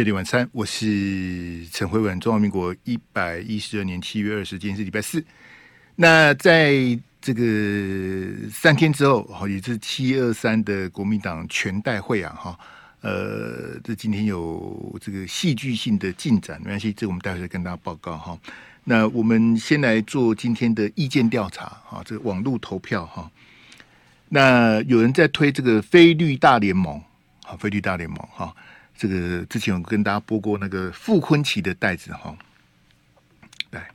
飞碟晚餐，我是陈辉文，中华民国一百一十二年七月二十，今天是礼拜四。那在这个三天之后，哈，也是七二三的国民党全代会啊，哈，呃，这今天有这个戏剧性的进展，没关系，这我们待会再跟大家报告哈。那我们先来做今天的意见调查哈，这个网络投票哈。那有人在推这个非绿大联盟，好，非绿大联盟哈。这个之前有跟大家播过那个傅崐萁的袋子哈，来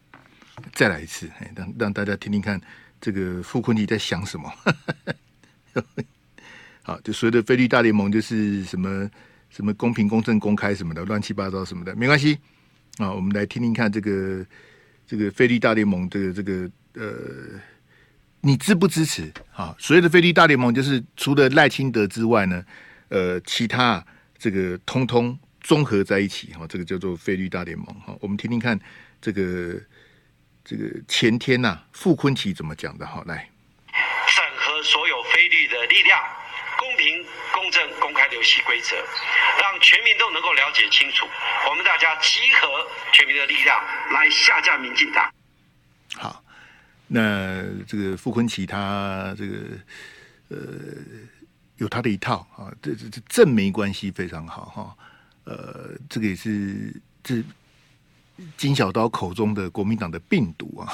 再来一次，让让大家听听看这个傅崐萁在想什么。好，就所谓的非绿大联盟就是什么什么公平、公正、公开什么的，乱七八糟什么的，没关系啊。我们来听听看这个这个非绿大联盟的这个呃，你支不支持？啊，所谓的非绿大联盟就是除了赖清德之外呢，呃，其他。这个通通综合在一起哈，这个叫做非绿大联盟哈。我们听听看这个这个前天呐、啊，傅昆萁怎么讲的哈？来，审核所有非绿的力量，公平、公正、公开的游戏规则，让全民都能够了解清楚。我们大家集合全民的力量来下架民进党。好，那这个傅昆萁他这个呃。有他的一套啊，这这这正媒关系非常好哈，呃，这个也是这金小刀口中的国民党的病毒啊。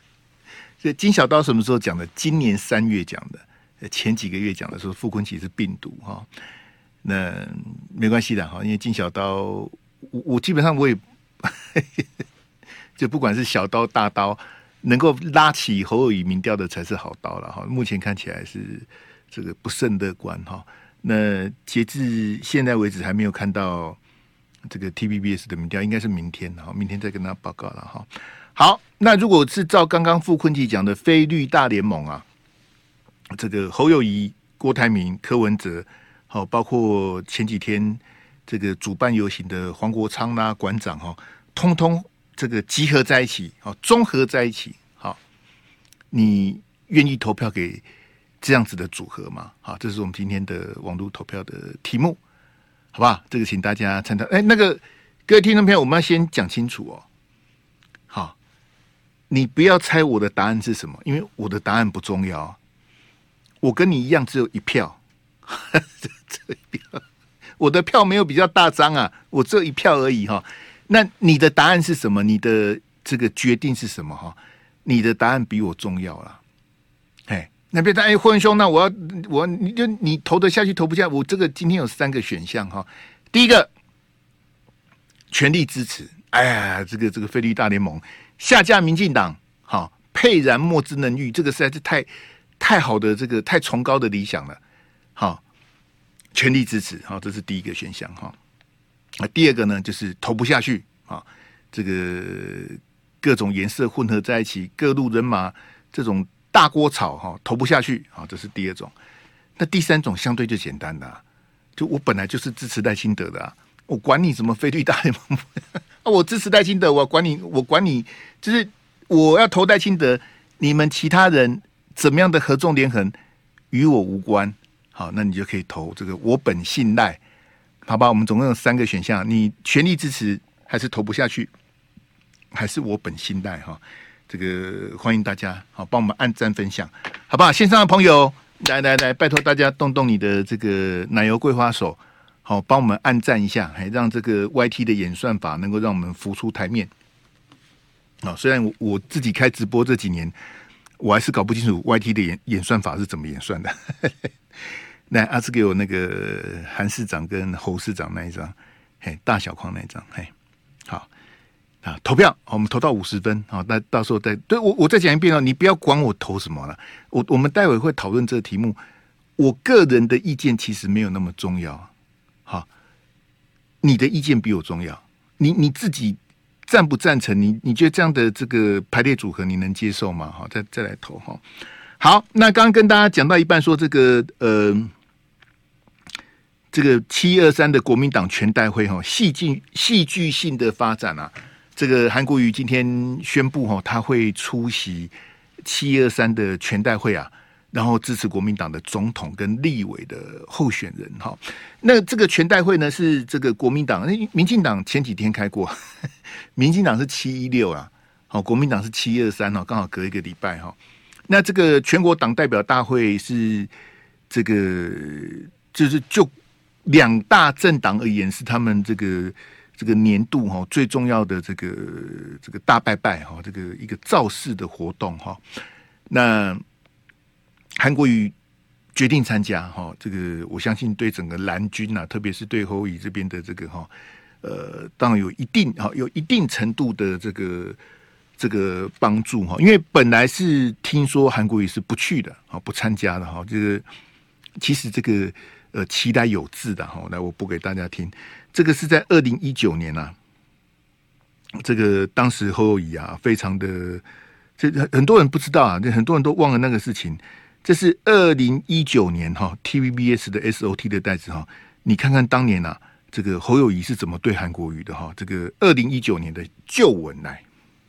这金小刀什么时候讲的？今年三月讲的，前几个月讲的说傅昆萁是病毒哈。那没关系的哈，因为金小刀，我我基本上我也 就不管是小刀大刀，能够拉起侯友宜民调的才是好刀了哈。目前看起来是。这个不甚乐观哈。那截至现在为止，还没有看到这个 TVBS 的民调，应该是明天哈，明天再跟他报告了哈。好，那如果是照刚刚傅崐萁讲的非绿大联盟啊，这个侯友谊、郭台铭、柯文哲，好，包括前几天这个主办游行的黄国昌啦、馆长哈，通通这个集合在一起，好，综合在一起，好，你愿意投票给？这样子的组合嘛，好，这是我们今天的网络投票的题目，好吧？这个请大家参照。哎，那个各位听众朋友，我们要先讲清楚哦。好，你不要猜我的答案是什么，因为我的答案不重要。我跟你一样，只有一票，这一票，我的票没有比较大张啊，我只有一票而已哈。那你的答案是什么？你的这个决定是什么？哈，你的答案比我重要了。那别说哎，霍文兄，那我要我你就你投得下去，投不下。我这个今天有三个选项哈。第一个，全力支持。哎呀，这个这个非绿大联盟下架民进党，好，沛然莫之能御，这个实在是太太好的这个太崇高的理想了。好，全力支持，好，这是第一个选项哈。啊，第二个呢，就是投不下去啊，这个各种颜色混合在一起，各路人马这种。大锅炒哈，投不下去啊，这是第二种。那第三种相对就简单的，就我本来就是支持赖清德的，我管你什么非绿大联盟，我支持赖清德，我管你，我管你，就是我要投赖清德，你们其他人怎么样的合纵连横与我无关。好，那你就可以投这个我本信赖，好吧？我们总共有三个选项，你全力支持还是投不下去，还是我本信赖哈？这个欢迎大家好，帮我们按赞分享，好不好？线上的朋友，来来来，拜托大家动动你的这个奶油桂花手，好，帮我们按赞一下，还让这个 YT 的演算法能够让我们浮出台面。啊，虽然我我自己开直播这几年，我还是搞不清楚 YT 的演演算法是怎么演算的。那阿志给我那个韩市长跟侯市长那一张，嘿，大小框那一张，嘿，啊，投票，我们投到五十分，好，那到时候再对我，我再讲一遍哦，你不要管我投什么了，我我们待会会讨论这个题目，我个人的意见其实没有那么重要，好，你的意见比我重要，你你自己赞不赞成？你你觉得这样的这个排列组合你能接受吗？好，再再来投哈。好，那刚刚跟大家讲到一半，说这个呃，这个七二三的国民党全代会哈，戏剧戏剧性的发展啊。这个韩国瑜今天宣布哈，他会出席七二三的全代会啊。然后支持国民党的总统跟立委的候选人哈。那这个全代会呢是这个国民党，民进党前几天开过，民进党是七一六啊，好，国民党是七二三哦，刚好隔一个礼拜哈。那这个全国党代表大会是这个就是就两大政党而言是他们这个这个年度哈最重要的这个这个大拜拜哈，这个一个造势的活动哈。那韩国瑜决定参加哈，这个我相信对整个蓝军啊，特别是对侯友宜这边的这个哈，呃，当然有一定哈，有一定程度的这个这个帮助哈。因为本来是听说韩国瑜是不去的啊，不参加的哈。这个其实这个呃期待有致的哈，来我播给大家听。这个是在二零一九年啊，这个当时侯友谊啊，非常的这很多人不知道啊，这很多人都忘了那个事情。这是二零一九年哈 TVBS 的 SOT 的袋子哈，你看看当年、啊，这个侯友谊是怎么对韩国瑜的哈？这个二零一九年的旧闻来，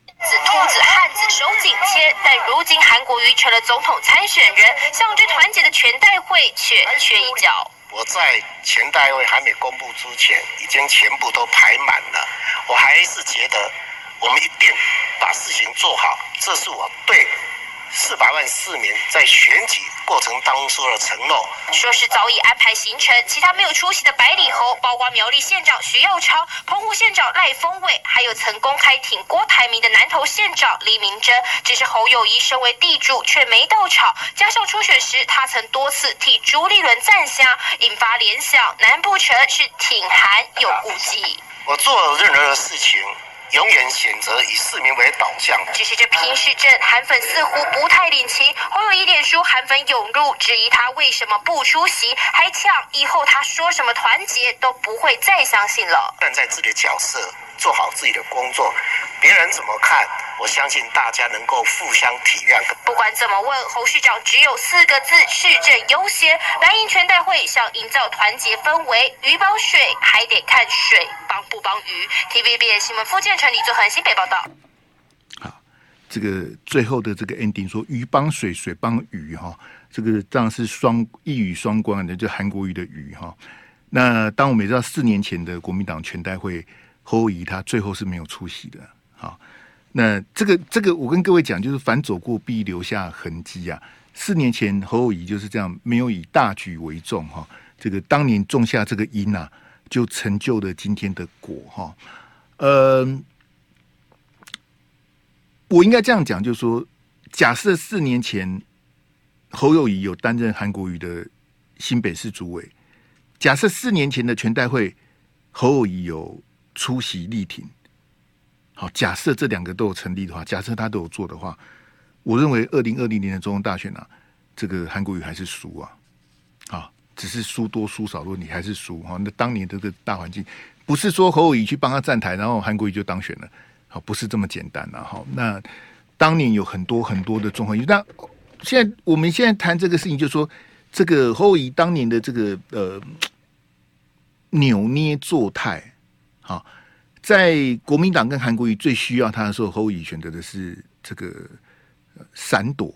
子兔子汉子手紧牵，但如今韩国瑜成了总统参选人，象征团结的全代会却缺一角。我在前代位还没公布之前，已经全部都排满了。我还是觉得我们一定把事情做好，这是我对。四百万市民在选举过程当中说了承诺，说是早已安排行程。其他没有出席的百里侯，包括苗栗县长徐耀昌、澎湖县长赖峰伟，还有曾公开挺郭台铭的南投县长李明珍。只是侯友宜身为地主却没到场，加上初选时他曾多次替朱立伦赞乡，引发联想，难不成是挺韩有顾忌？我做任何的事情。永远选择以市民为导向。只是这平市政韩粉似乎不太领情，侯友一脸书韩粉涌入，质疑他为什么不出席，还呛以后他说什么团结都不会再相信了。站在自己的角色，做好自己的工作，别人怎么看？我相信大家能够互相体谅。不管怎么问，侯市长只有四个字：市政优先。蓝营全代会想营造团结氛围，鱼帮水还得看水帮不帮鱼。TVBS 新闻副建成李作恒新北报道。好，这个最后的这个 ending 说鱼帮水，水帮鱼哈，这个当然是双一语双关的，就韩国语的鱼哈。那当我们也知道四年前的国民党全代会，侯友宜他最后是没有出席的。那这个这个，我跟各位讲，就是凡走过必留下痕迹啊。四年前侯友谊就是这样，没有以大局为重哈。这个当年种下这个因啊，就成就了今天的果哈。嗯，我应该这样讲，就是说，假设四年前侯友谊有担任韩国瑜的新北市主委，假设四年前的全代会侯友谊有出席力挺。好，假设这两个都有成立的话，假设他都有做的话，我认为二零二零年的总统大选啊，这个韩国瑜还是输啊，啊，只是输多输少的问题，还是输哈。那当年这个大环境，不是说侯友宜去帮他站台，然后韩国瑜就当选了，好，不是这么简单的哈。那当年有很多很多的综合因素，那现在我们现在谈这个事情，就是说这个侯友宜当年的这个呃扭捏作态，好。在国民党跟韩国瑜最需要他的时候，侯友宜选择的是这个闪躲，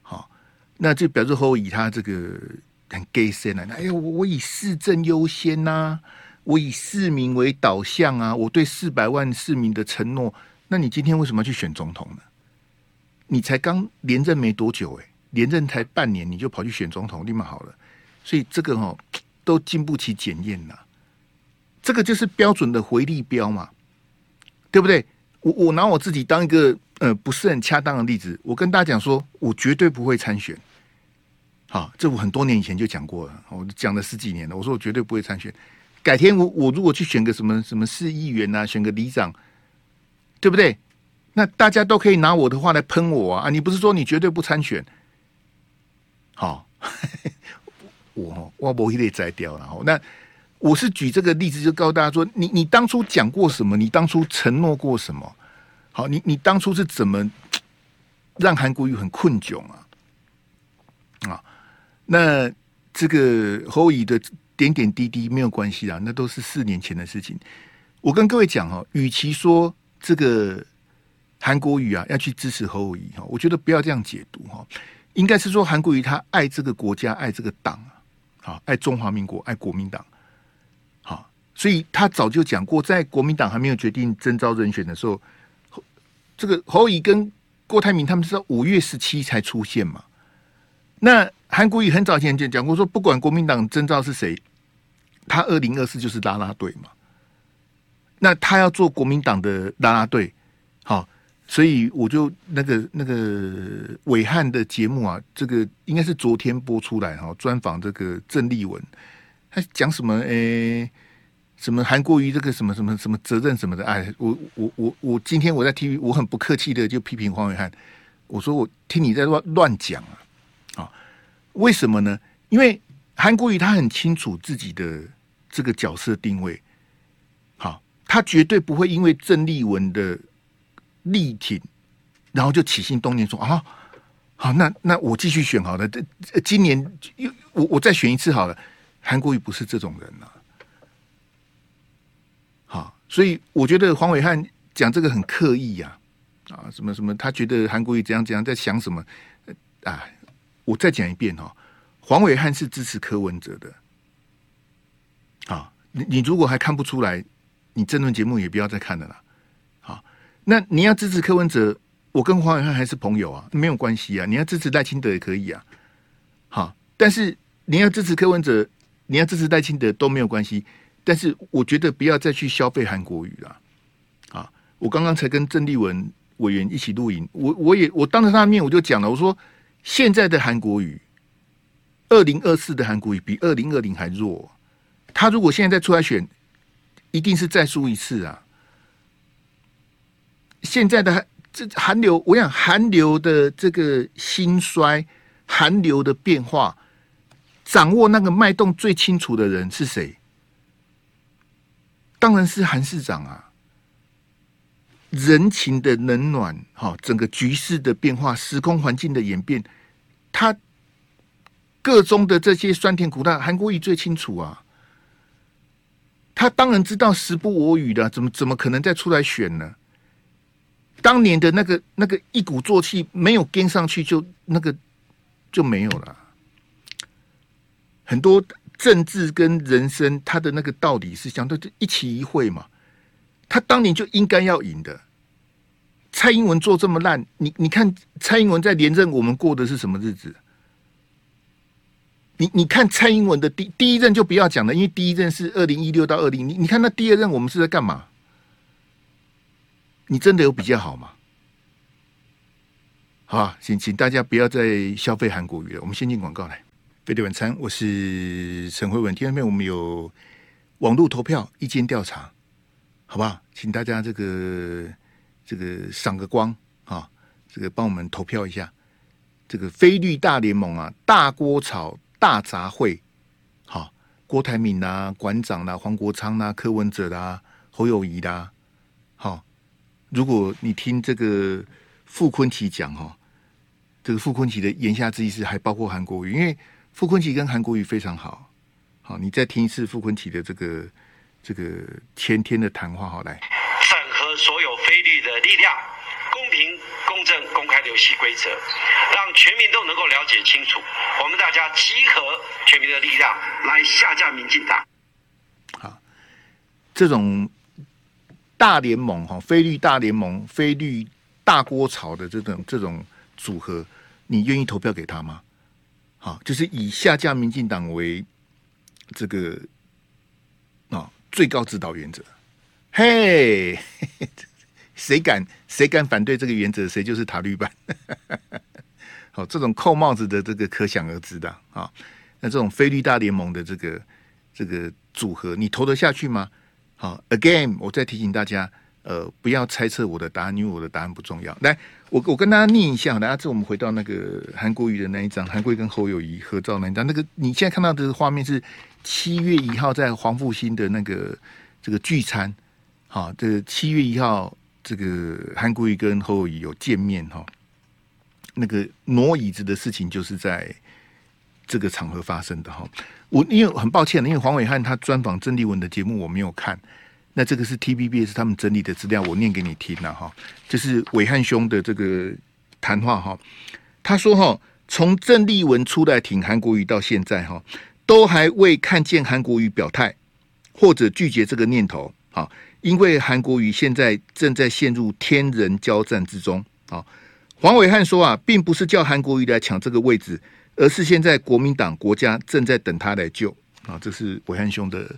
好，那就表示侯友宜他这个很 gay 森啊，哎呀，我以市政优先呐、我以市民为导向啊，我对四百万市民的承诺，那你今天为什么要去选总统呢？你才刚连任没多久，哎，连任才半年你就跑去选总统，立马好了，所以这个哦都经不起检验呐。这个就是标准的回力标嘛，对不对？我我拿我自己当一个呃不是很恰当的例子，我跟大家讲说，我绝对不会参选。好，这我很多年以前就讲过了，我讲了十几年了。我说我绝对不会参选。改天我我如果去选个什么什么市议员啊，选个里长，对不对？那大家都可以拿我的话来喷我啊！你不是说你绝对不参选？好，我我我一定摘掉了。那。我是举这个例子，就告诉大家说，你你当初讲过什么？你当初承诺过什么？好，你你当初是怎么让韩国瑜很困窘啊？啊，那这个侯友宜的点点滴滴没有关系啊，那都是四年前的事情。我跟各位讲哈，与其说这个韩国瑜啊要去支持侯友宜哈，我觉得不要这样解读哈。应该是说韩国瑜他爱这个国家，爱这个党啊，好，爱中华民国，爱国民党，所以他早就讲过，在国民党还没有决定征召人选的时候，这个侯乙跟郭台铭他们是在五月十七才出现嘛。那韩国瑜很早前就讲过，说不管国民党征召是谁，他二零二四就是拉拉队嘛。那他要做国民党的拉拉队，好，所以我就那个那个伟汉的节目啊，这个应该是昨天播出来哈，专访这个郑丽文，他讲什么？诶、什么韩国瑜这个什么什么什么责任什么的？哎，我我我我今天我在 TV，我很不客气的就批评黄伟汉，我说我听你在乱乱讲啊，啊，为什么呢？因为韩国瑜他很清楚自己的这个角色定位。好他绝对不会因为郑丽文的力挺，然后就起心动念说啊，好，那那我继续选好了，这今年又我我再选一次好了。韩国瑜不是这种人呐，所以我觉得黄伟汉讲这个很刻意呀，啊，什么什么，他觉得韩国瑜怎样怎样，在想什么？啊，我再讲一遍哈，黄伟汉是支持柯文哲的，啊，你你如果还看不出来。你这论节目也不要再看了啦，好，那你要支持柯文哲，我跟黄伟汉还是朋友啊，没有关系啊。你要支持赖清德也可以啊，好，但是你要支持柯文哲，你要支持赖清德都没有关系。但是我觉得不要再去消费韩国瑜了，啊，我刚刚才跟郑丽文委员一起录影，我我也我当着他的面我就讲了，我说现在的韩国瑜，二零二四的韩国瑜比二零二零还弱，他如果现在再出来选。一定是再输一次啊！现在的这韩流，我想韩流的这个兴衰，韩流的变化，掌握那个脉动最清楚的人是谁？当然是韩市长啊！人情的冷暖，哈，整个局势的变化，时空环境的演变，他个中的这些酸甜苦辣，韩国瑜最清楚啊！他当然知道时不我与的，怎么怎么可能再出来选呢？当年的那个那个一鼓作气没有跟上去，就那个就没有了。很多政治跟人生，他的那个道理是相对就一期一会嘛。他当年就应该要赢的。蔡英文做这么烂，你你看蔡英文在连任，我们过的是什么日子？你你看蔡英文的第第一任就不要讲了，因为第一任是二零一六到二零，你你看那第二任我们是在干嘛？你真的有比较好吗？好，请请大家不要再消费韩国语了。我们先进广告来，飞碟晚餐，我是陈慧文。今天我们有网络投票意见调查，好不好？请大家这个这个赏个光啊，这个帮我们投票一下。这个非绿大联盟啊，大锅炒。大杂烩，好，郭台铭啦、啊、馆长啦、啊、黄国昌啦、啊、柯文哲啦、啊、侯友谊啦、啊，好。如果你听这个傅昆萁讲哈，这个傅昆萁的言下之意是还包括韩国瑜，因为傅昆萁跟韩国瑜非常好。好，你再听一次傅昆萁的这个这个前天的谈话，好来，整合所有非律的力量。公平、公正、公开的游戏规则，让全民都能够了解清楚。我们大家集合全民的力量来下架民进党。好，这种大联盟哈，非律大联盟、非律大锅炒的这种这种组合，你愿意投票给他吗？好，就是以下架民进党为这个啊最高指导原则。嘿。谁敢谁敢反对这个原则，谁就是塔绿班。好，这种扣帽子的这个可想而知的啊。那这种非绿大联盟的这个这个组合，你投得下去吗？好，again，我再提醒大家，呃，不要猜测我的答案，因为我的答案不重要。来，我我跟大家念一下，大家这我们回到那个韩国瑜的那一张，韩国瑜跟侯友谊合照那一张。那个你现在看到的画面是七月一号在黄复兴的那个这个聚餐。好，这七月一号。这个韩国瑜跟侯友谊有见面哈，那个挪椅子的事情就是在这个场合发生的哈。我因为很抱歉，因为黄伟汉他专访郑丽文的节目我没有看，那这个是 TVBS 他们整理的资料，我念给你听了哈。就是暐瀚兄的这个谈话哈，他说哈，从郑丽文出来挺韩国瑜到现在哈，都还未看见韩国瑜表态或者拒绝这个念头。啊，因为韩国瑜现在正在陷入天人交战之中。啊，黄伟汉说啊，并不是叫韩国瑜来抢这个位置，而是现在国民党国家正在等他来救。啊，这是暐瀚兄的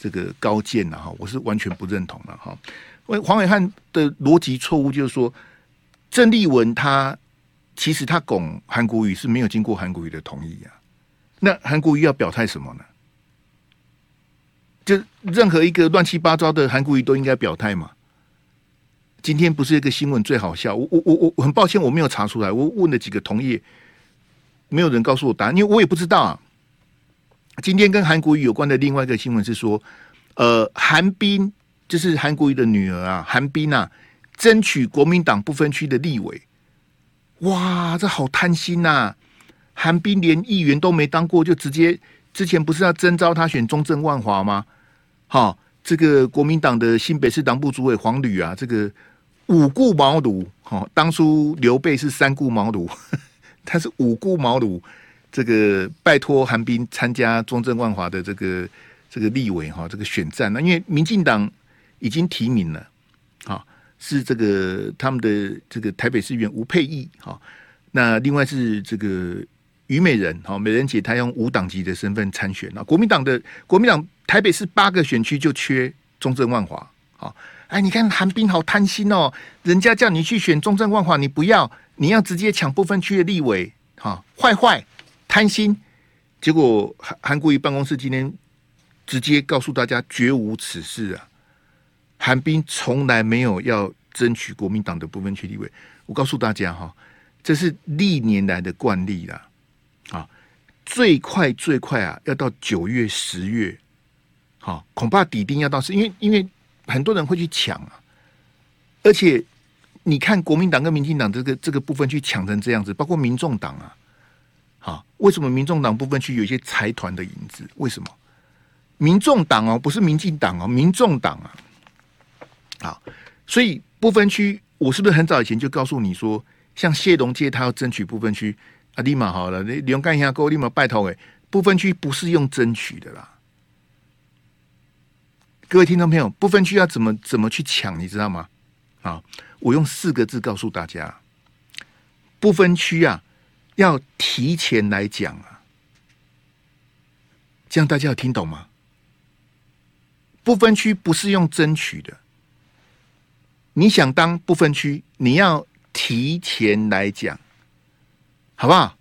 这个高见呐哈，我是完全不认同的哈。为黄伟汉的逻辑错误就是说，郑丽文他。其实他拱韩国瑜是没有经过韩国瑜的同意啊，那韩国瑜要表态什么呢？就任何一个乱七八糟的韩国瑜都应该表态嘛。今天不是一个新闻最好笑，我我我我很抱歉我没有查出来，我问了几个同业，没有人告诉我答案，因为我也不知道啊。今天跟韩国瑜有关的另外一个新闻是说，呃，韩冰就是韩国瑜的女儿啊，韩冰啊，争取国民党不分区的立委。哇，这好贪心呐、啊！韩冰连议员都没当过，就直接之前不是要征召他选中正万华吗？好，这个国民党的新北市党部主委黄旅啊，这个五顾茅庐，哈，当初刘备是三顾茅庐，他是五顾茅庐，这个拜托韩冰参加中正万华的这个这个立委哈，这个选战呢，因为民进党已经提名了，好。是这个他们的这个台北市议员吴沛忆哈，那另外是这个虞美人哈，美人姐她用无党籍的身份参选啊。国民党的国民党台北市八个选区就缺中正万华，好，哎，你看韩冰好贪心哦，人家叫你去选中正万华，你不要，你要直接抢不分区的立委，哈，坏坏贪心，结果韩韩国瑜办公室今天直接告诉大家绝无此事啊。韩冰从来没有要争取国民党的不分区立委，我告诉大家哈，这是历年来的惯例啦。啊，最快最快啊，要到九月十月，好，恐怕底定要到是因为因为很多人会去抢啊，而且你看国民党跟民进党这个这个部分去抢成这样子，包括民众党啊，好，为什么民众党不分区有一些财团的影子？为什么？民众党哦，不是民进党哦，民众党啊。好，所以不分区，我是不是很早以前就告诉你说，像谢龙介他要争取不分区啊，立马好了，你你用干一下，给我立马拜托哎，不分区不是用争取的啦，各位听众朋友，不分区要怎么怎么去抢，你知道吗？啊，我用四个字告诉大家，不分区啊，要提前来讲啊，这样大家有听懂吗？不分区不是用争取的。你想当不分区，你要提前来讲，好不好？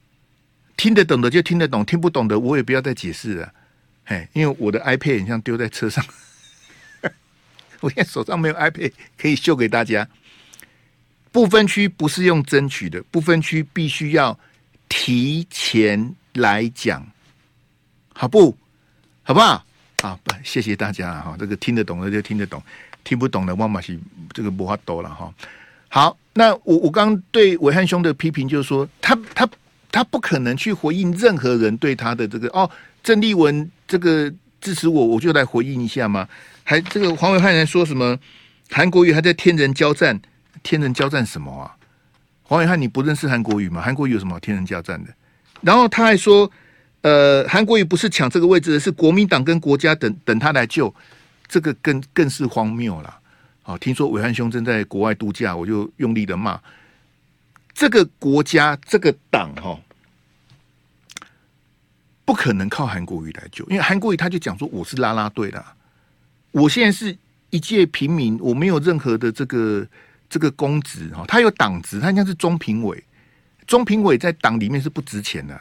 听得懂的就听得懂，听不懂的我也不要再解释了。嘿，因为我的 iPad 很像丢在车上，我现在手上没有 iPad 可以秀给大家。不分区不是用争取的，不分区必须要提前来讲，好不？好不好？啊，谢谢大家哈。这个听得懂的就听得懂。听不懂的，往往是这个不话多了哈。好，那我我刚对暐瀚兄的批评就是说，他他他不可能去回应任何人对他的这个哦，郑丽文这个支持我，我就来回应一下嘛。还这个黄伟汉还说什么？韩国瑜还在天人交战，天人交战什么啊？黄伟汉你不认识韩国瑜吗？韩国瑜有什么天人交战的？然后他还说，呃，韩国瑜不是抢这个位置，是国民党跟国家等等他来救。这个更更是荒谬了。好，听说伟汉兄正在国外度假，我就用力的骂这个国家这个党哈，不可能靠韩国瑜来救，因为韩国瑜他就讲说我是拉拉队的，我现在是一介平民，我没有任何的这个这个公职哈，他有党职，他应该是中评委，中评委在党里面是不值钱的，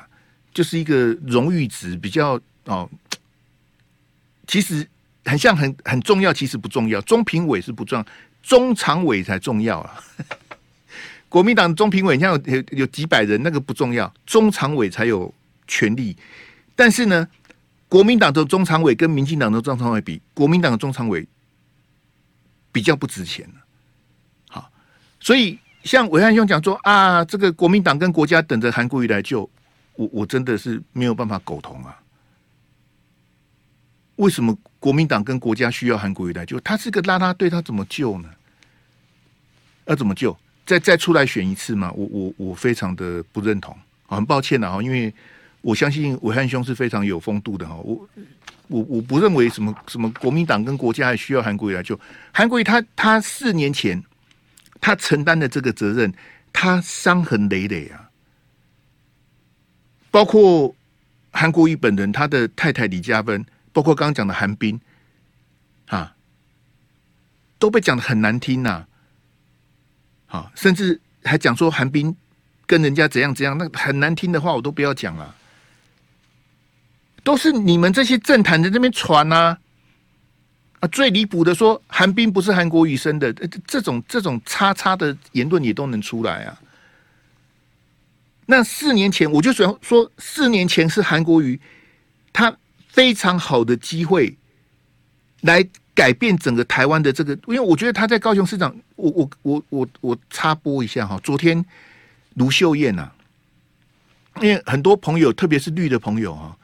就是一个荣誉职，比较哦，其实。很像很很重要，其实不重要。中评委是不重要，中常委才重要啊！国民党中评委，你像有有几百人，那个不重要，中常委才有权力。但是呢，国民党的中常委跟民进党的中常委比，国民党的中常委比较不值钱。所以像暐瀚兄讲说啊，这个国民党跟国家等着韩国瑜来救，我我真的是没有办法苟同啊。为什么国民党跟国家需要韩国瑜来救？他是个拉拉队，他怎么救呢？要怎么救？再再出来选一次吗？我我我非常的不认同很抱歉了哈，因为我相信暐瀚兄是非常有风度的哈。我我我不认为什么什么国民党跟国家还需要韩国瑜来救。韩国瑜他他四年前他承担的这个责任，他伤痕累累啊。包括韩国瑜本人，他的太太李嘉芬，包括刚刚讲的韩冰，啊，都被讲的很难听呐、啊。好，甚至还讲说韩冰跟人家怎样怎样，那很难听的话我都不要讲了。都是你们这些政坛在这边传呐，啊，啊最离谱的说韩冰不是韩国瑜生的，这种这种叉叉的言论也都能出来啊。那四年前我就想说，四年前是韩国瑜他非常好的机会来改变整个台湾的这个，因为我觉得他在高雄市长，我我我我我插播一下哈，昨天卢秀燕呐，因为很多朋友，特别是绿的朋友哈，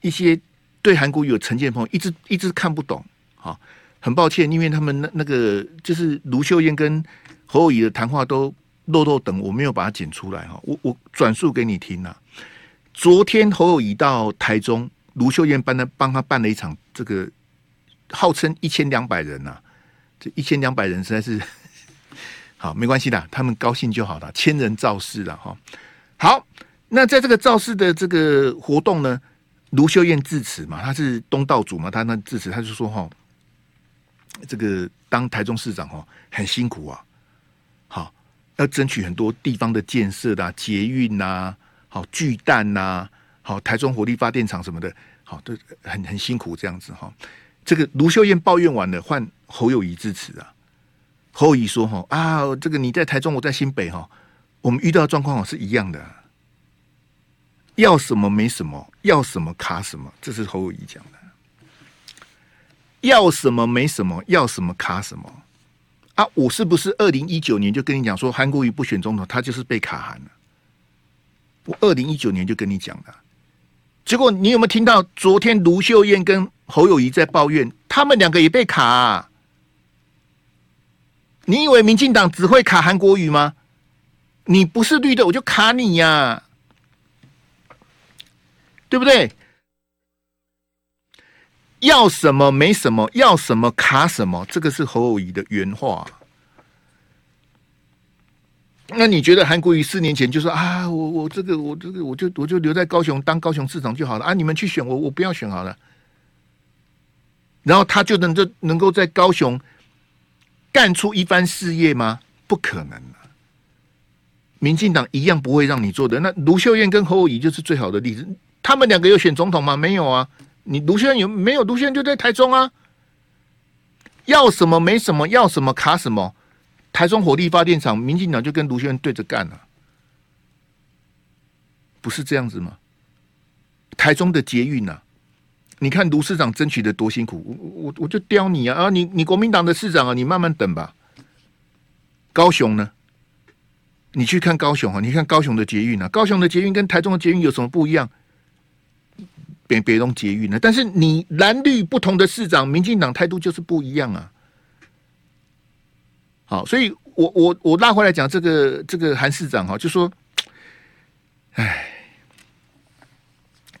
一些对韩国瑜有成见的朋友，一直一直看不懂，哈，很抱歉，因为他们那那个就是卢秀燕跟侯友宜的谈话都。漏漏等我没有把它剪出来哈，我我转述给你听啊。昨天侯友宜到台中，卢秀燕帮他帮他办了一场这个号称一千两百人呐、这一千两百人实在是 好没关系的，他们高兴就好了，千人造势了哈。好，那在这个造势的这个活动呢，卢秀燕致辞嘛，他是东道主嘛，他那致辞他就说哈，这个当台中市长哦很辛苦啊。好要争取很多地方的建设啊，捷运呐，好巨蛋呐，好台中火力发电厂什么的，好都很很辛苦这样子哈。这个卢秀燕抱怨完了，换侯友谊致辞啊。侯友宜说：“哈啊，这个你在台中，我在新北哈，我们遇到的状况是一样的，要什么没什么，要什么卡什么，这是侯友宜讲的。要什么没什么，要什么卡什么。”啊！我是不是二零一九年就跟你讲说韩国瑜不选总统，他就是被卡韩了？我二零一九年就跟你讲了，结果你有没有听到？昨天卢秀燕跟侯友宜在抱怨，他们两个也被卡。你以为民进党只会卡韩国瑜吗？你不是绿的，我就卡你呀，对不对？要什么没什么，要什么卡什么，这个是侯友宜的原话。那你觉得韩国瑜四年前就说啊，我我这个我这个我就我就留在高雄当高雄市长就好了啊，你们去选我，我不要选好了。然后他就能就能够在高雄干出一番事业吗？不可能啊！民进党一样不会让你做的。那卢秀燕跟侯友宜就是最好的例子，他们两个有选总统吗？没有啊。你卢秀燕有没有？卢秀燕就在台中啊，要什么没什么，要什么卡什么。台中火力发电厂，民进党就跟卢秀燕对着干了，不是这样子吗？台中的捷运啊，你看卢市长争取的多辛苦，我我我就刁你啊啊！你你国民党的市长啊，你慢慢等吧。高雄呢？你去看高雄啊，你看高雄的捷运啊，高雄的捷运跟台中的捷运有什么不一样？别别弄捷运了，但是你蓝绿不同的市长，民进党态度就是不一样啊。好，所以我我我拉回来讲这个这个韩市长哈，就说，哎，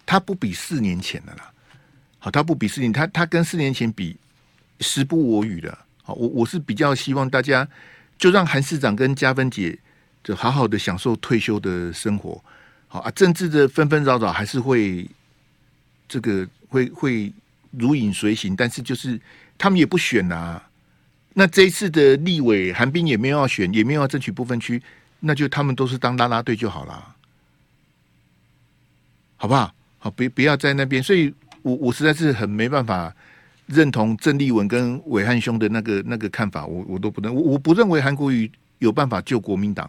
他不比四年前的啦。好，他不比四年，他他跟四年前比，时不我与的。好，我我是比较希望大家就让韩市长跟嘉芬姐就好好的享受退休的生活。好啊，政治的纷纷扰扰还是会。这个会会如影随形，但是就是他们也不选啊。那这一次的立委韩冰也没有要选，也没有要争取部分区，那就他们都是当拉拉队就好了，好不好？好，别不要在那边。所以我我实在是很没办法认同郑丽文跟伟汉兄的那个那个看法，我我都不认，我我不认为韩国瑜有办法救国民党，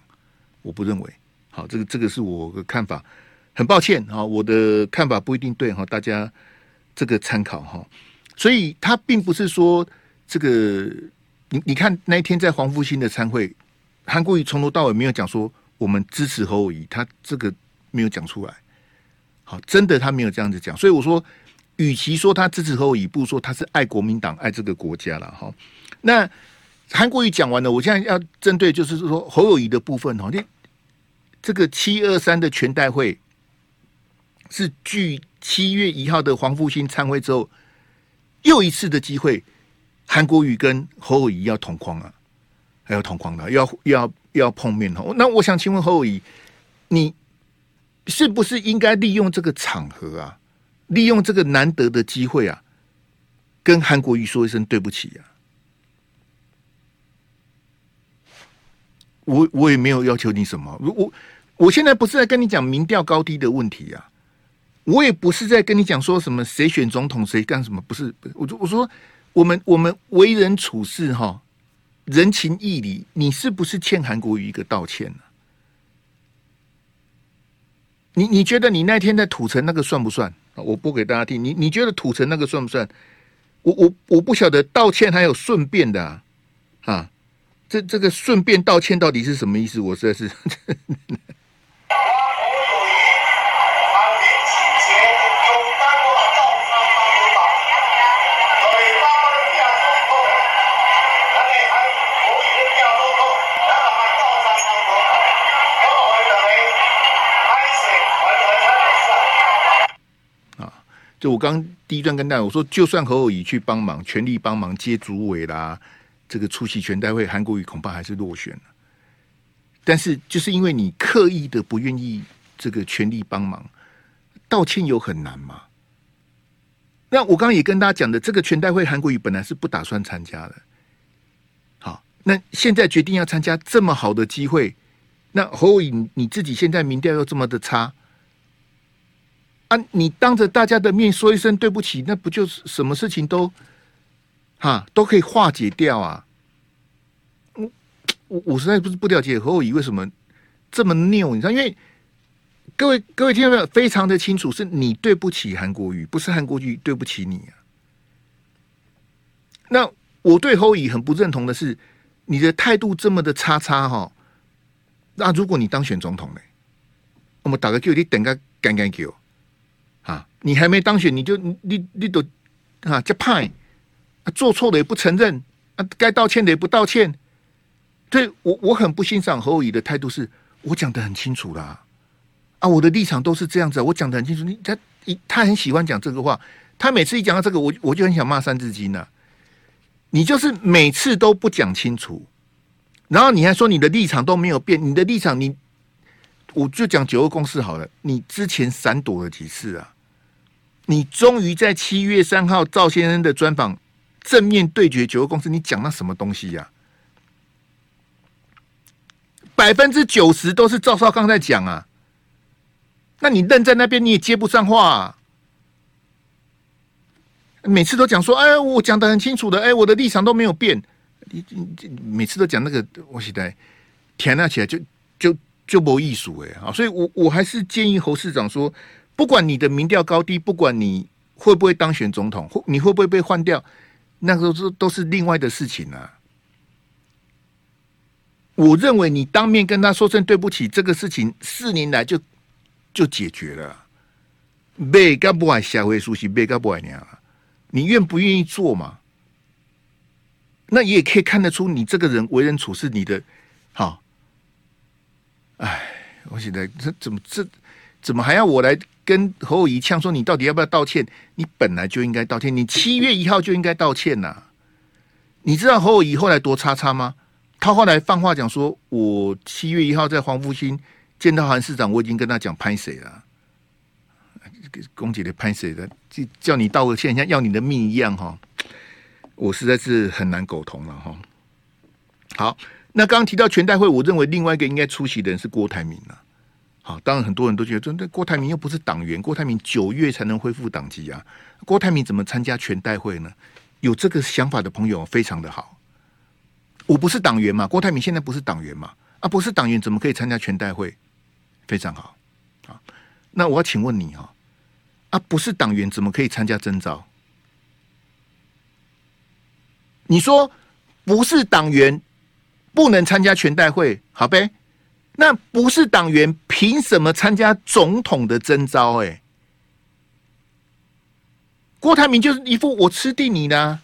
我不认为。好，这个这个是我的看法。很抱歉哈，我的看法不一定对哈，大家这个参考哈。所以他并不是说这个，你你看那一天在黄复兴的参会，韩国瑜从头到尾没有讲说我们支持侯友谊，他这个没有讲出来。好，真的他没有这样子讲。所以我说，与其说他支持侯友谊，不如说他是爱国民党、爱这个国家了哈。那韩国瑜讲完了，我现在要针对就是说侯友宜的部分哈，你这个七二三的全代会是距七月一号的黄复兴参会之后又一次的机会，韩国瑜跟侯友宜要同框啊，还要同框的，要要要碰面哦。那我想请问侯友宜，你是不是应该利用这个场合啊，利用这个难得的机会啊，跟韩国瑜说一声对不起啊？我我也没有要求你什么，我我现在不是在跟你讲民调高低的问题啊，我也不是在跟你讲说什么谁选总统谁干什么，不是，我我说我们我们为人处事哈，人情义理，你是不是欠韩国瑜一个道歉呢？你你觉得你那天在土城那个算不算？我播给大家听，你你觉得土城那个算不算？我我我不晓得道歉还有顺便的啊。啊这这个顺便道歉到底是什么意思？我实在是。就我刚第一段跟大家我说，就算侯友宜去帮忙，全力帮忙接主委啦。这个出席全代会，韩国瑜恐怕还是落选了。但是，就是因为你刻意的不愿意这个全力帮忙，道歉有很难吗？那我刚刚也跟大家讲的，这个全代会，韩国瑜本来是不打算参加的。好，那现在决定要参加这么好的机会，那侯友宜你自己现在民调又这么的差啊！你当着大家的面说一声对不起，那不就是什么事情都？哈，都可以化解掉啊！我我我实在不是不了解侯友宜为什么这么拗，你知道？因为各位各位听到没有？非常的清楚，是你对不起韩国瑜，不是韩国瑜对不起你啊！那我对侯友宜很不认同的是，你的态度这么的差差哈。那如果你当选总统呢？我们打个 Q，你等个干干 Q 啊！你还没当选，你就你你都啊就派。做错了也不承认，啊，该道歉的也不道歉。对我，我很不欣赏侯友宜的态度是，我讲的很清楚啦，啊，我的立场都是这样子，我讲的很清楚。你他一他很喜欢讲这个话，他每次一讲到这个，我我就很想骂三字经呢。你就是每次都不讲清楚，然后你还说你的立场都没有变，你的立场你，我就讲九二共识好了，你之前闪躲了几次啊？你终于在七月三号赵先生的专访。正面对决九二共识，你讲那什么东西呀、百分之九十都是赵少康在讲啊，那你愣在那边，你也接不上话、啊。每次都讲说，哎，我讲得很清楚的，哎，我的立场都没有变。你你每次都讲那个，我现在填了起来就就就没艺术哎啊！所以我我还是建议侯市长说，不管你的民调高低，不管你会不会当选总统，或你会不会被换掉。那个是都是另外的事情啊。我认为你当面跟他说声对不起，这个事情四年来就就解决了。被干不完下回熟悉，被干不完娘，你愿不愿意做嘛？那也可以看得出你这个人为人处事，你的好。哎，我现在这怎么这怎么还要我来？跟侯友宜呛说：“你到底要不要道歉？你本来就应该道歉，你七月一号就应该道歉呐、你知道侯友宜后来多叉叉吗？他后来放话讲说：我七月一号在黄复兴见到韩市长，我已经跟他讲拍谁了，公姐的拍谁的，就叫你道个歉，像要你的命一样哈！我实在是很难苟同了哈。好，那刚刚提到全代会，我认为另外一个应该出席的人是郭台铭了。”好，当然很多人都觉得，真的郭台铭又不是党员，郭台铭九月才能恢复党籍啊，郭台铭怎么参加全代会呢？有这个想法的朋友非常的好。我不是党员嘛，郭台铭现在不是党员嘛，啊，不是党员怎么可以参加全代会？非常好，啊，那我要请问你哈，啊，不是党员怎么可以参加征召？你说不是党员不能参加全代会，好呗？那不是党员，凭什么参加总统的征召？哎，郭台铭就是一副我吃定你的，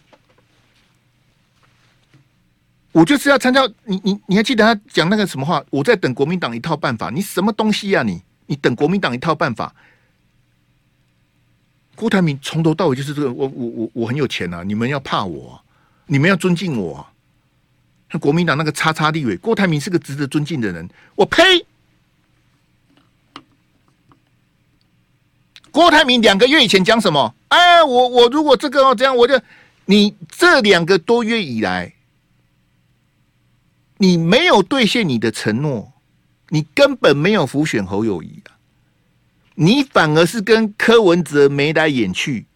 我就是要参加。你你你还记得他讲那个什么话？我在等国民党一套办法。你什么东西呀、你你等国民党一套办法？郭台铭从头到尾就是这个。我我我我很有钱啊！你们要怕我，你们要尊敬我。那国民党那个叉叉立委，郭台铭是个值得尊敬的人。我呸！郭台铭两个月以前讲什么？哎，我我如果这个这样，我就你这两个多月以来，你没有兑现你的承诺，你根本没有辅选侯友谊啊！你反而是跟柯文哲眉来眼去，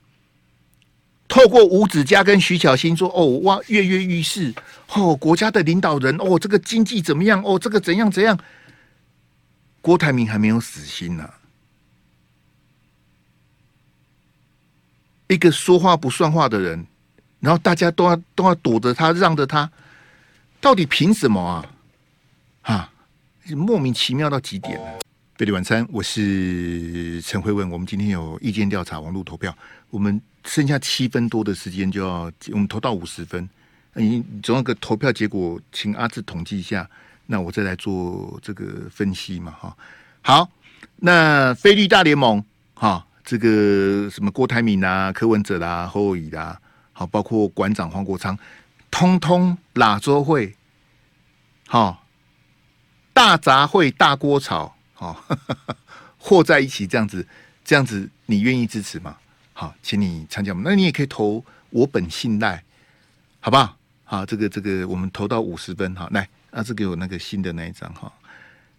透过吴子嘉跟徐巧芯说：“哦，哇，跃跃欲试哦，国家的领导人哦，这个经济怎么样？哦，这个怎样怎样？”郭台铭还没有死心呢、一个说话不算话的人，然后大家都要都要躲着他，让着他，到底凭什么啊？啊，莫名其妙到极点了。贝蒂晚餐，我是陈慧文。我们今天有意见调查，网络投票，我们剩下七分多的时间就要，我们投到五十分。你总有个投票结果，请阿志统计一下，那我再来做这个分析嘛。哈，好，那菲律大联盟，哈。这个什么郭台铭啊、柯文哲啦、啊、侯友宜啦，好，包括馆长黄国昌，通通拉州会，好，大杂烩大锅炒，好，和在一起这样子，这样子你愿意支持吗？好，请你参加？那你也可以投我本信赖，好不好？好，这个这个我们投到五十分，好，来，阿志给我那个新的那一张哈，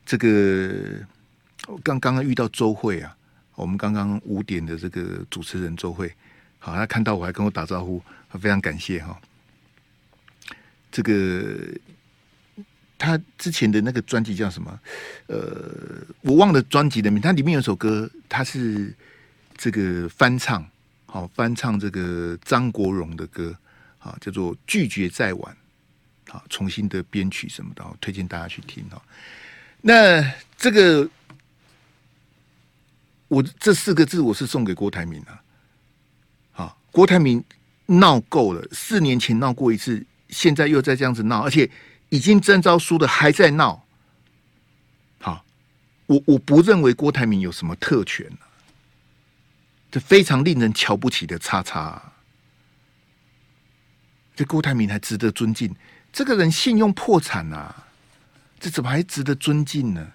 这个刚刚刚遇到周慧啊。我们刚刚五点的这个主持人周慧，好，他看到我还跟我打招呼，非常感谢哈。这个他之前的那个专辑叫什么？呃，我忘了专辑的名。它里面有首歌，它是这个翻唱，好翻唱这个张国荣的歌，啊，叫做《拒绝再玩》，好，重新的编曲什么的，推荐大家去听哦。那这个。我这四个字我是送给郭台铭的，好，郭台铭闹够了，四年前闹过一次，现在又在这样子闹，而且已经征召书的还在闹，好，我我不认为郭台铭有什么特权，这非常令人瞧不起的叉叉，这郭台铭还值得尊敬，这个人信用破产啊，这怎么还值得尊敬呢？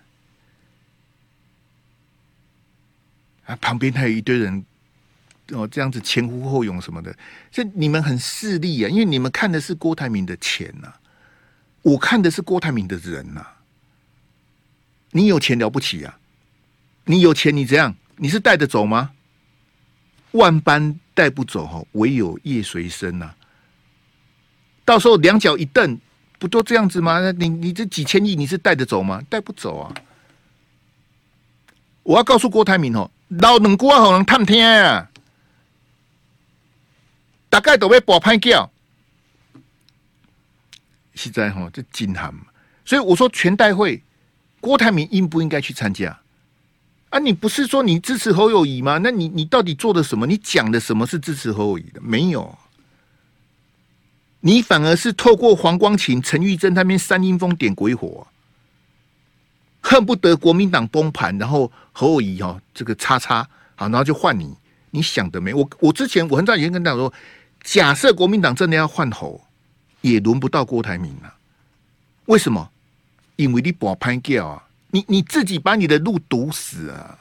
啊，旁边还有一堆人哦，这样子前呼后拥什么的，这你们很势利啊，因为你们看的是郭台铭的钱呐、我看的是郭台铭的人呐、你有钱了不起啊？你有钱你怎样？你是带得走吗？万般带不走哈，唯有业随身呐、啊。到时候两脚一蹬，不都这样子吗？你你这几千亿你是带得走吗？带不走啊！我要告诉郭台铭哦。老两股啊，可能探听啊，大概都被博拍掉，实在哈，这惊撼。所以我说，全代会郭台铭应不应该去参加？啊，你不是说你支持侯友谊吗？那你你到底做的什么？你讲的什么是支持侯友谊的？没有，你反而是透过黄光芹、陈玉珍那边煽阴风点鬼火。恨不得国民党崩盘，然后侯友谊哦，这个叉叉好，然后就换你。你想得没？我我之前我很早以前跟大家说，假设国民党真的要换侯，也轮不到郭台铭了。为什么？因为你不拍掉啊，你你自己把你的路堵死啊。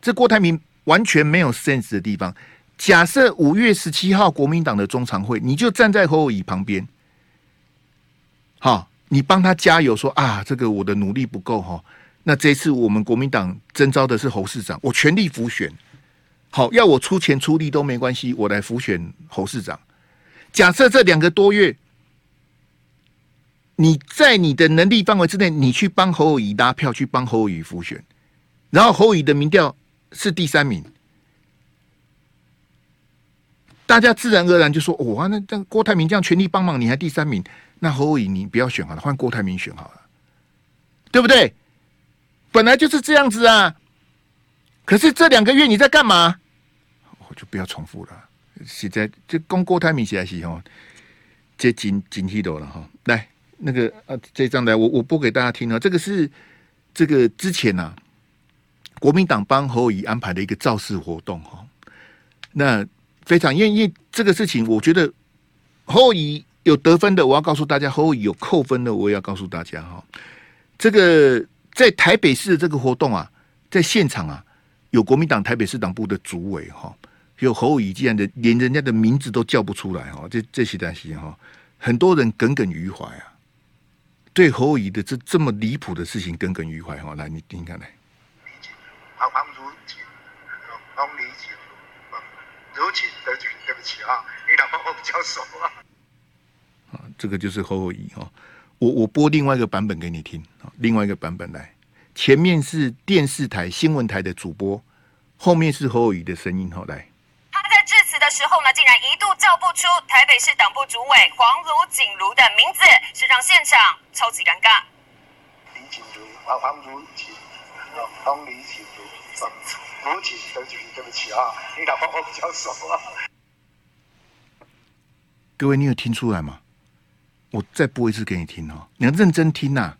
这郭台铭完全没有 sense 的地方。假设五月十七号国民党的中常会，你就站在侯友宜旁边，好。你帮他加油说，啊，这个我的努力不够哈。那这次我们国民党征召的是侯市长，我全力辅选。好，要我出钱出力都没关系，我来辅选侯市长。假设这两个多月，你在你的能力范围之内，你去帮侯友宜拉票，去帮侯友宜辅选，然后侯友宜的民调是第三名，大家自然而然就说：哇，那这郭台铭这样全力帮忙，你还第三名？那侯友宜你不要选好了，换郭台铭选好了，对不对？本来就是这样子啊。可是这两个月你在干嘛？我就不要重复了。现在这攻郭台铭现在是哦，这金金气斗了哈。来，那个啊，这张来，我我播给大家听啊。这个是这个之前呐、啊，国民党帮侯友宜安排的一个造势活动哈。那非常，因为这个事情，我觉得侯友宜有得分的，我要告诉大家；侯友宜有扣分的，我也要告诉大家哈。这个在台北市的这个活动啊，在现场啊，有国民党台北市党部的主委哈。有侯友宜这样的，连人家的名字都叫不出来哈，这这些东西哈，很多人耿耿于怀啊。对侯友宜的这这么离谱的事情耿耿于怀哈，来你听看来。对不起啊，你老婆我比较熟啊。啊，这个就是侯友宜哈。我我播另外一个版本给你听啊，另外一个版本来，前面是电视台新闻台的主播，后面是侯友宜的声音哈，来。的时候呢，竟然一度叫不出台北市党部主委黄卢锦如的名字，是让现场超级尴尬。李锦如，黄黄卢锦，黄李锦如，卢锦，对不起，对不起啊，你老婆我比较熟啊。各位，你有听出来吗？我再播一次给你听哦，你要认真听呐、啊。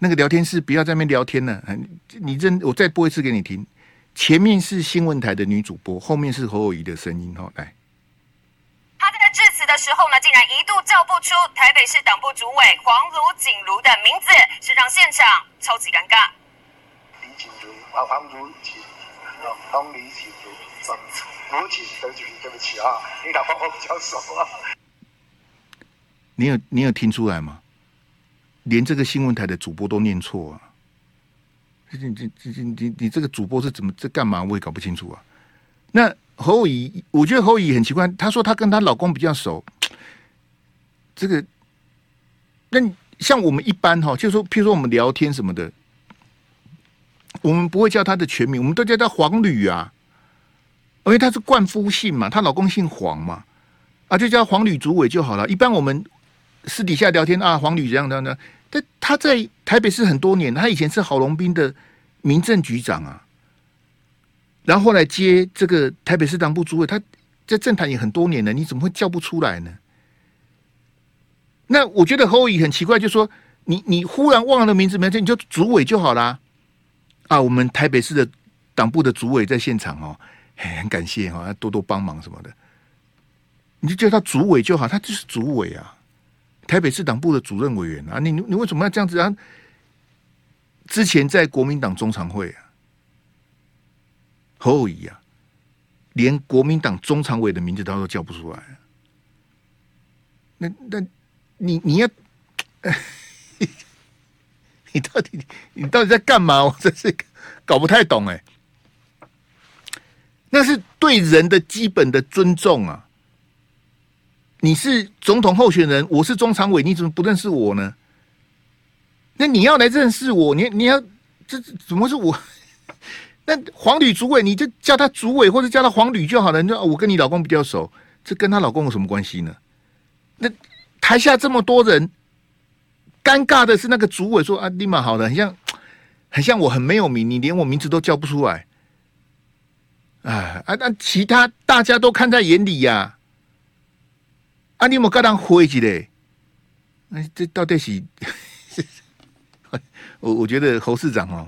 那个聊天室不要在那边聊天了，你认，我再播一次给你听。前面是新闻台的女主播，后面是侯友宜的声音。哈，来，他在致辞的时候呢，竟然一度叫不出台北市党部主委黄如锦如的名字，是让现场超级尴尬。李锦如，啊黄卢锦，黄李锦如，卢锦，对不起，对不起啊，你老婆我比较熟啊。你有你有听出来吗？连这个新闻台的主播都念错啊！你你你你你这个主播是怎么在干嘛？我也搞不清楚啊。那侯友宜，我觉得侯友宜很奇怪。她说她跟她老公比较熟，这个那像我们一般哈，就说，譬如说我们聊天什么的，我们不会叫她的全名，我们都叫她黄吕啊，因为她是冠夫姓嘛，她老公姓黄嘛，啊，就叫黄吕主委就好了。一般我们私底下聊天啊，黄吕这样这样的。他他在台北市很多年，他以前是郝龙斌的民政局长啊，然后来接这个台北市党部主委，他在政坛也很多年了，你怎么会叫不出来呢？那我觉得侯友很奇怪，就说你你忽然忘了名字没记，你就主委就好啦。啊，我们台北市的党部的主委在现场哦，很感谢哈，多多帮忙什么的，你就叫他主委就好，他就是主委啊。台北市党部的主任委员啊，你你为什么要这样子啊？之前在国民党中常会啊，侯友宜啊，连国民党中常委的名字他都叫不出来。那那你你要，你到底你到底在干嘛？我真是搞不太懂哎。那是对人的基本的尊重啊。你是总统候选人，我是中常委，你怎么不认识我呢？那你要来认识我，你你要这怎么是我？那黄旅主委，你就叫他主委或者叫他黄旅就好了。你说我跟你老公比较熟，这跟他老公有什么关系呢？那台下这么多人，尴尬的是那个主委说啊，立马好的，很像很像我很没有名，你连我名字都叫不出来。哎啊，那其他大家都看在眼里呀、啊！你有没有跟他回去嘞？那这到底是？我我觉得侯市长哦，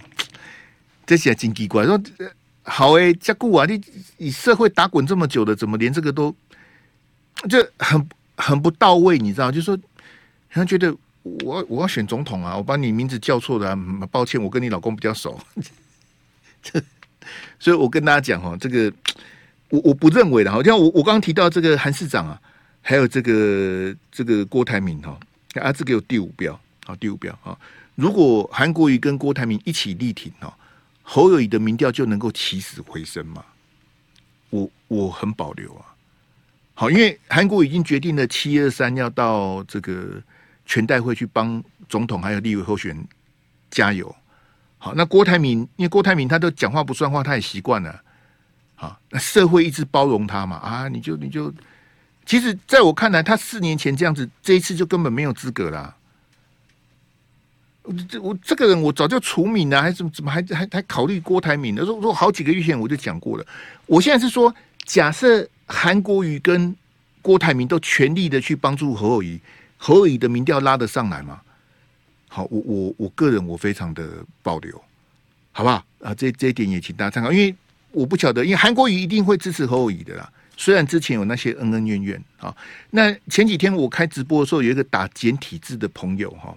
这些真奇怪。说好诶，加固啊！你你社会打滚这么久的，怎么连这个都就很很不到位？你知道？就说，好像觉得我我要选总统啊，我把你名字叫错了，啊，抱歉，我跟你老公比较熟。这所以我跟大家讲哦，这个我我不认为的。好像我我刚刚提到这个韩市长啊。还有这个这个郭台铭哈啊，这个有第五标啊，第五标啊。如果韩国瑜跟郭台铭一起力挺哈，侯友宜的民调就能够起死回生嘛？我我很保留啊。好，因为韩国瑜已经决定了七二三要到这个全代会去帮总统还有立委候选人加油。好，那郭台铭因为郭台铭他都讲话不算话，他也习惯了。好，那社会一直包容他嘛啊，你就你就。其实，在我看来，他四年前这样子，这一次就根本没有资格啦。这我这个人，我早就除名了，还怎么怎么还还还考虑郭台铭呢？说说好几个月前我就讲过了。我现在是说，假设韩国瑜跟郭台铭都全力的去帮助侯友宜，侯友宜的民调拉得上来吗？好，我我我个人我非常的保留，好不好？啊，这这一点也请大家参考，因为我不晓得，因为韩国瑜一定会支持侯友宜的啦。虽然之前有那些恩恩怨怨啊，那前几天我开直播的时候，有一个打简体字的朋友哈，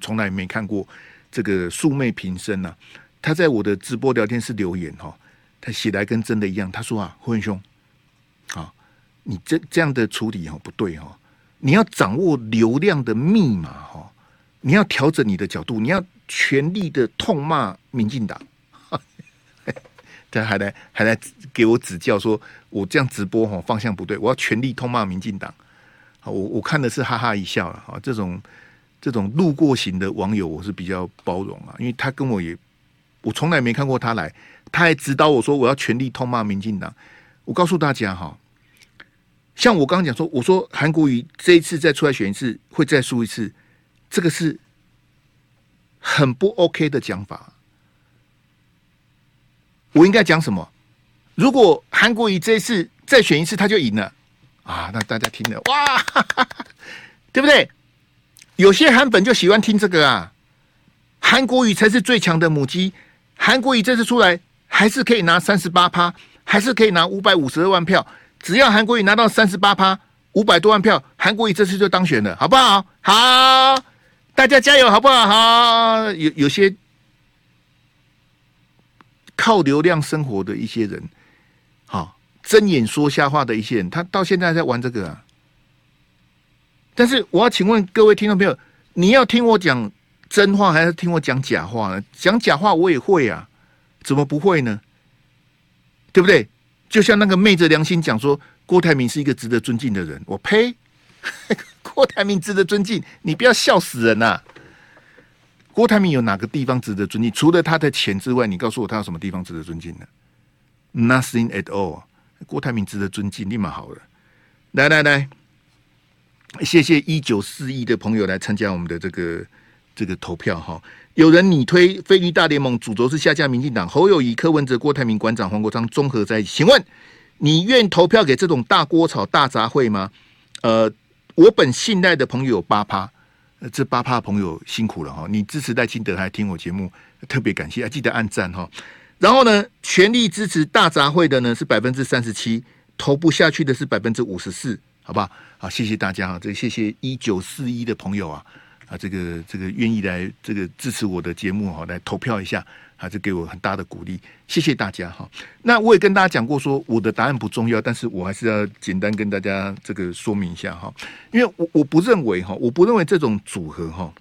从来没看过这个素昧平生呐。他在我的直播聊天室留言哈，他写来跟真的一样。他说啊，辉兄，啊，你这这样的处理哈不对哈，你要掌握流量的密码哈，你要调整你的角度，你要全力的痛骂民进党。他还来还来给我指教，说我这样直播哈方向不对，我要全力痛骂民进党。好，我我看的是哈哈一笑了哈。这种这种路过型的网友，我是比较包容啊，因为他跟我也我从来没看过他来，他还指导我说我要全力痛骂民进党。我告诉大家哈，像我刚刚讲说，我说韩国瑜这一次再出来选一次会再输一次，这个是很不 OK 的讲法。我应该讲什么？如果韩国瑜这一次再选一次，他就赢了啊！那大家听了哇，对不对？有些韩粉就喜欢听这个啊。韩国瑜才是最强的母鸡。韩国瑜这次出来还是可以拿三十八趴，还是可以拿五百五十二万票。只要韩国瑜拿到三十八趴，五百多万票，韩国瑜这次就当选了，好不好？好，大家加油，好不好？好，有有些。靠流量生活的一些人，好睁眼说瞎话的一些人，他到现在在玩这个啊。但是我要请问各位听众朋友，你要听我讲真话，还是听我讲假话呢？讲假话我也会啊，怎么不会呢？对不对？就像那个昧着良心讲说郭台铭是一个值得尊敬的人，我呸！郭台铭值得尊敬，你不要笑死人呐、郭台铭有哪个地方值得尊敬？除了他的钱之外，你告诉我他有什么地方值得尊敬呢？Nothing at all。郭台铭值得尊敬，立马好了。来来来，谢谢一九四一的朋友来参加我们的这个这个投票哈。有人拟推非绿大联盟，主轴是下架民进党，侯友宜、柯文哲、郭台铭、馆长黄国昌综合在一起。请问你愿投票给这种大锅炒大杂烩吗？呃，我本信赖的朋友八趴。这八趴朋友辛苦了哈！你支持赖清德还听我节目，特别感谢啊！记得按赞哈。然后呢，全力支持大杂烩的呢是百分之三十七，投不下去的是百分之五十四，好不好？好，谢谢大家哈！这谢谢一九四一的朋友啊啊，这个这个愿意来这个支持我的节目哈，来投票一下。还是给我很大的鼓励，谢谢大家哈。那我也跟大家讲过，说我的答案不重要，但是我还是要简单跟大家这个说明一下哈。因为我我不认为哈，我不认为这种组合哈，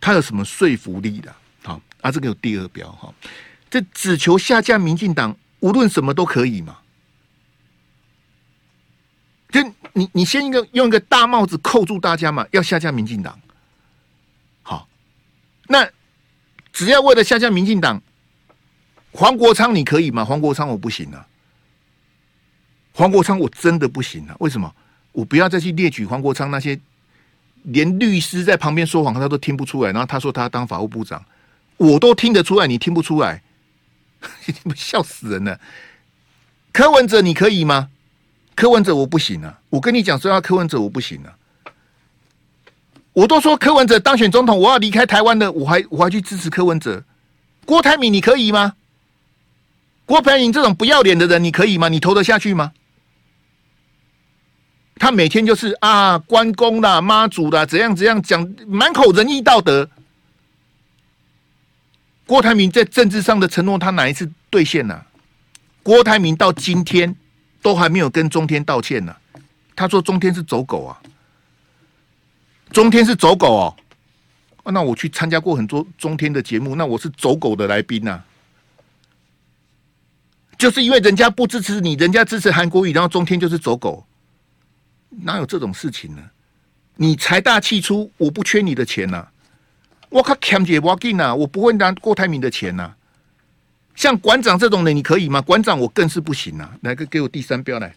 它有什么说服力的。好啊，这个有第二标哈，这只求下架民进党，无论什么都可以嘛。就你你先一个用一个大帽子扣住大家嘛，要下架民进党。好，那。只要为了下架民进党，黄国昌你可以吗？黄国昌我不行啊，黄国昌我真的不行啊！为什么？我不要再去列举黄国昌那些连律师在旁边说谎他都听不出来，然后他说他当法务部长，我都听得出来，你听不出来，笑死人了。柯文哲你可以吗？柯文哲我不行啊！我跟你讲说要柯文哲我不行啊！我都说柯文哲当选总统，我要离开台湾的，我还我还去支持柯文哲。郭台铭，你可以吗？郭台铭这种不要脸的人，你可以吗？你投得下去吗？他每天就是啊，关公啦、妈祖啦，怎样怎样讲，满口仁义道德。郭台铭在政治上的承诺，他哪一次兑现呢？郭台铭到今天都还没有跟中天道歉呢。他说中天是走狗啊。中天是走狗哦，那我去参加过很多中天的节目，那我是走狗的来宾呐，就是因为人家不支持你，人家支持韩国瑜，然后中天就是走狗，哪有这种事情呢？你财大气粗，我不缺你的钱呐，我靠，强姐我给呐，我不会拿郭台铭的钱呐，像馆长这种人，你可以吗？馆长我更是不行呐，来个给我第三标来。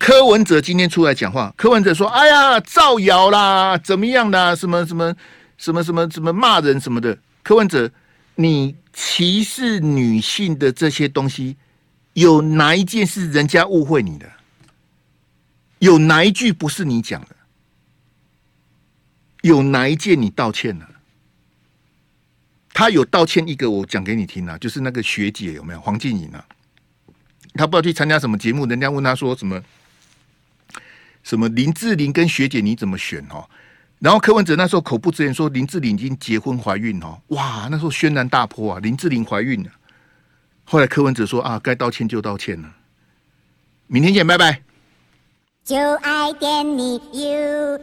柯文哲今天出来讲话，柯文哲说：“哎呀，造谣啦，怎么样啦？什么什么什么什么什么骂人什么的。”柯文哲，你歧视女性的这些东西，有哪一件是人家误会你的？有哪一句不是你讲的？有哪一件你道歉了？他有道歉一个，我讲给你听啊，就是那个学姐有没有黄静莹啊？他不知道去参加什么节目，人家问他说什么什么林志玲跟学姐你怎么选哦？然后柯文哲那时候口不择言说林志玲已经结婚怀孕哦，哇，那时候轩然大波啊，林志玲怀孕了。后来柯文哲说啊，该道歉就道歉了。明天见，拜拜。就爱点你 UFO